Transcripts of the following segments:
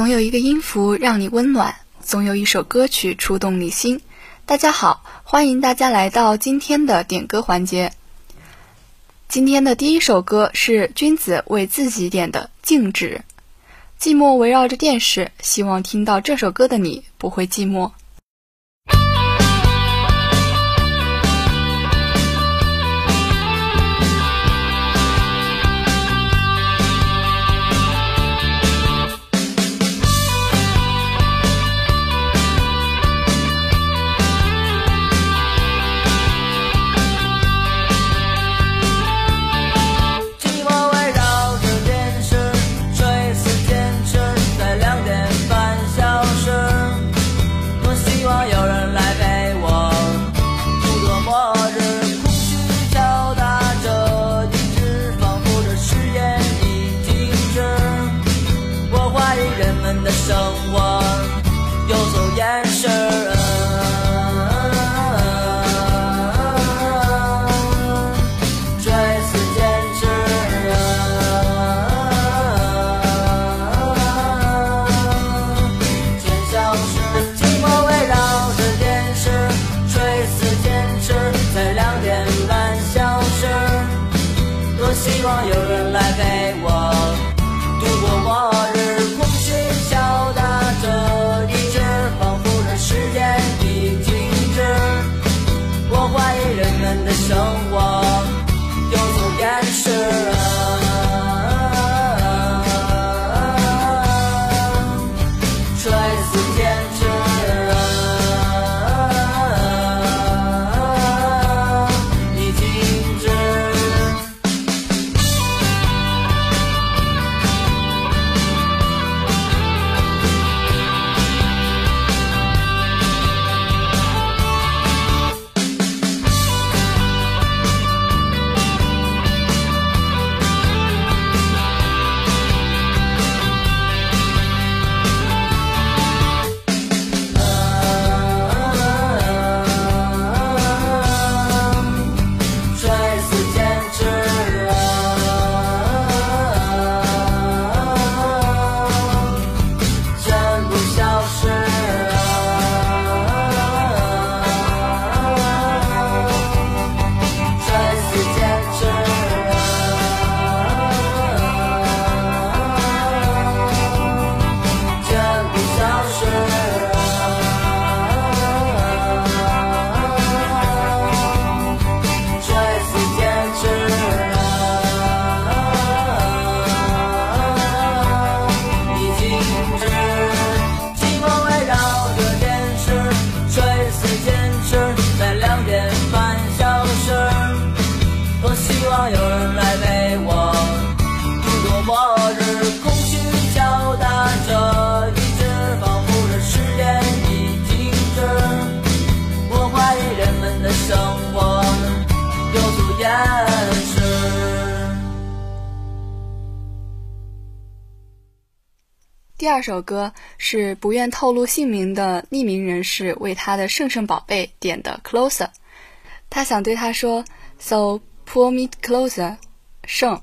总有一个音符让你温暖，总有一首歌曲触动你心。大家好，欢迎大家来到今天的点歌环节。今天的第一首歌是君子为自己点的《静止》。寂寞围绕着电视，希望听到这首歌的你不会寂寞。第二首歌是不愿透露姓名的匿名人士为他的圣圣宝贝点的《Closer》，他想对他说：“So pull me closer，圣。”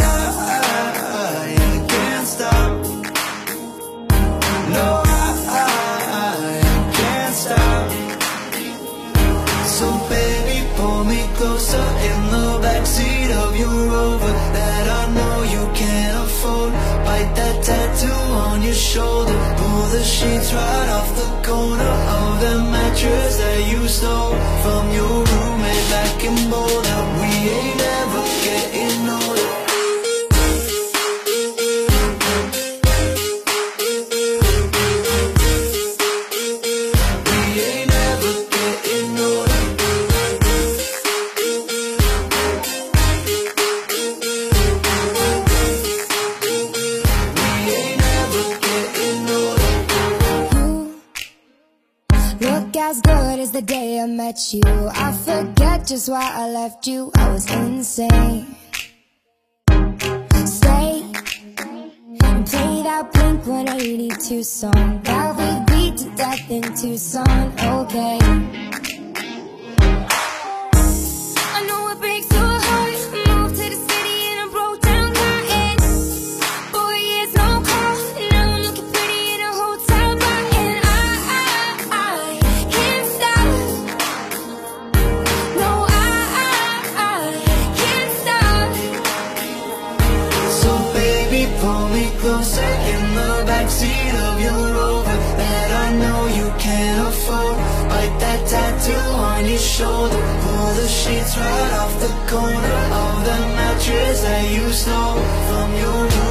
shoulder. Pull the sheets right off the corner Of the mattress that you stole just why I left you. I was insane. Stay and play that Blink 182 song that we beat to death in Tucson. Okay. Shoulder. Pull the sheets right off the corner of the mattress that you stole from your roommate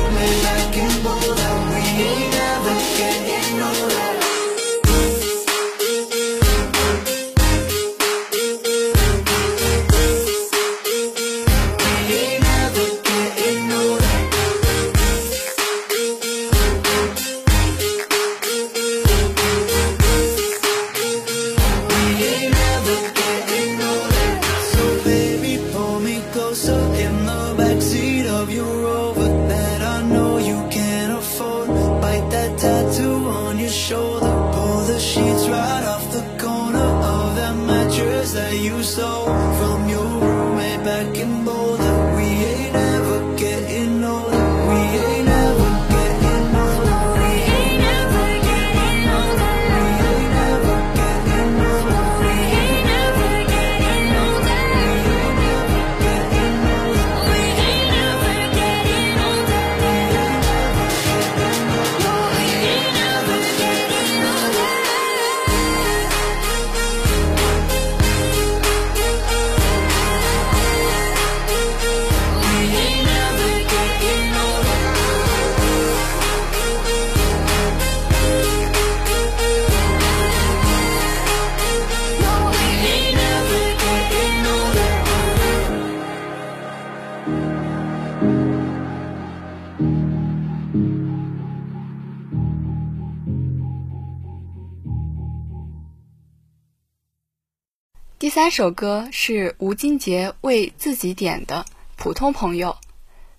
三首歌是吴金杰为自己点的《普通朋友》，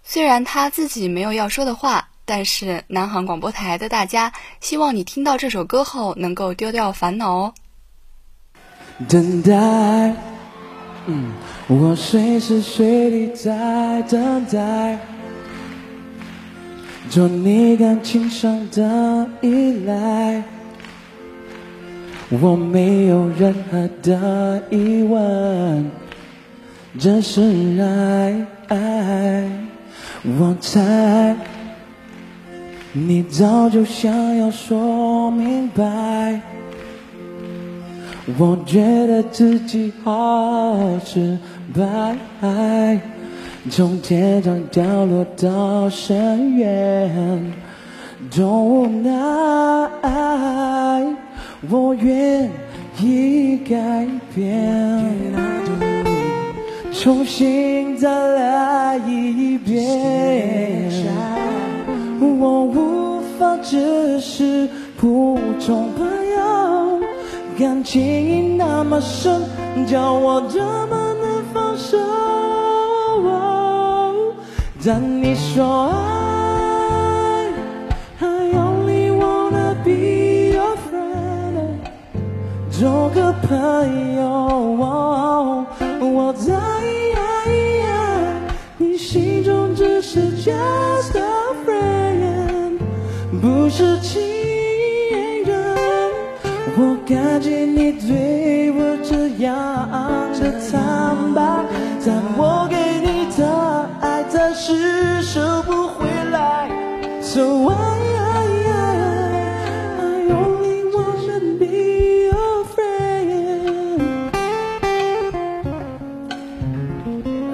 虽然他自己没有要说的话，但是南航广播台的大家希望你听到这首歌后能够丢掉烦恼哦。等待，嗯，我随时随地在等待，做你感情上的依赖。我没有任何的疑问，这是爱。我猜你早就想要说明白。我觉得自己好失败，从天上掉落到深渊，多无奈。我愿意改变，重新再来一遍。我无法只是普通朋友，感情那么深，叫我怎么能放手？但你说爱做个朋友，我在你心中只是 just a friend，不是情人。我感激你对我这样的坦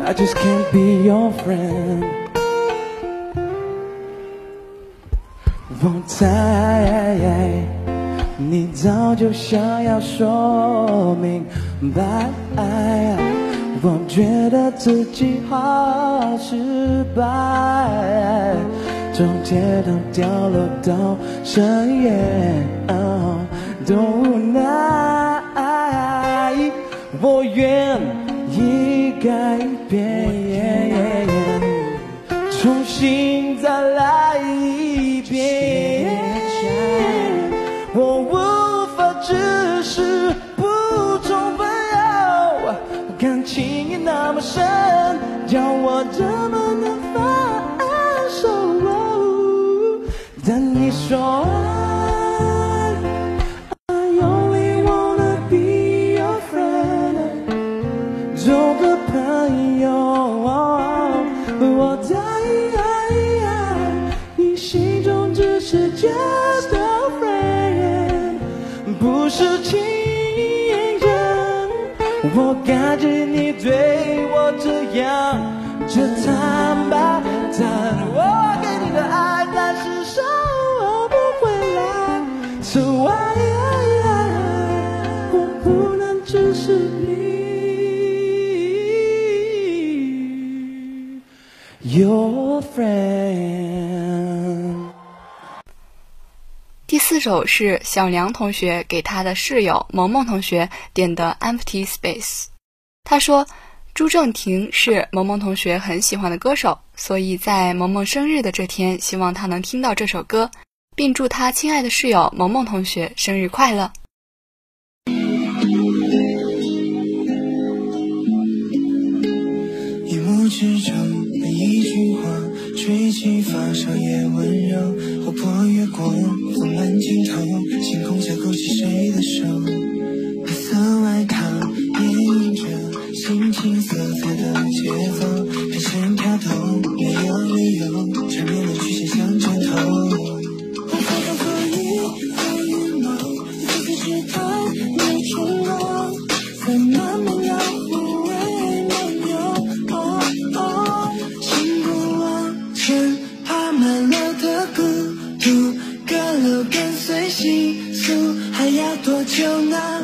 i just can't be your friend. 我猜你早就想要说明白。我觉得自己好失败从天堂掉落到深渊多无奈我愿意改变。重新我感激你对我这样，这坦白，但我给你的爱，暂时收不回来。So why 首是小梁同学给他的室友萌萌同学点的《Empty Space》。他说，朱正廷是萌萌同学很喜欢的歌手，所以在萌萌生日的这天，希望他能听到这首歌，并祝他亲爱的室友萌萌同学生日快乐。一幕之中，每一句话，吹起发梢也温柔。划破月光，星空下勾起谁的手？就那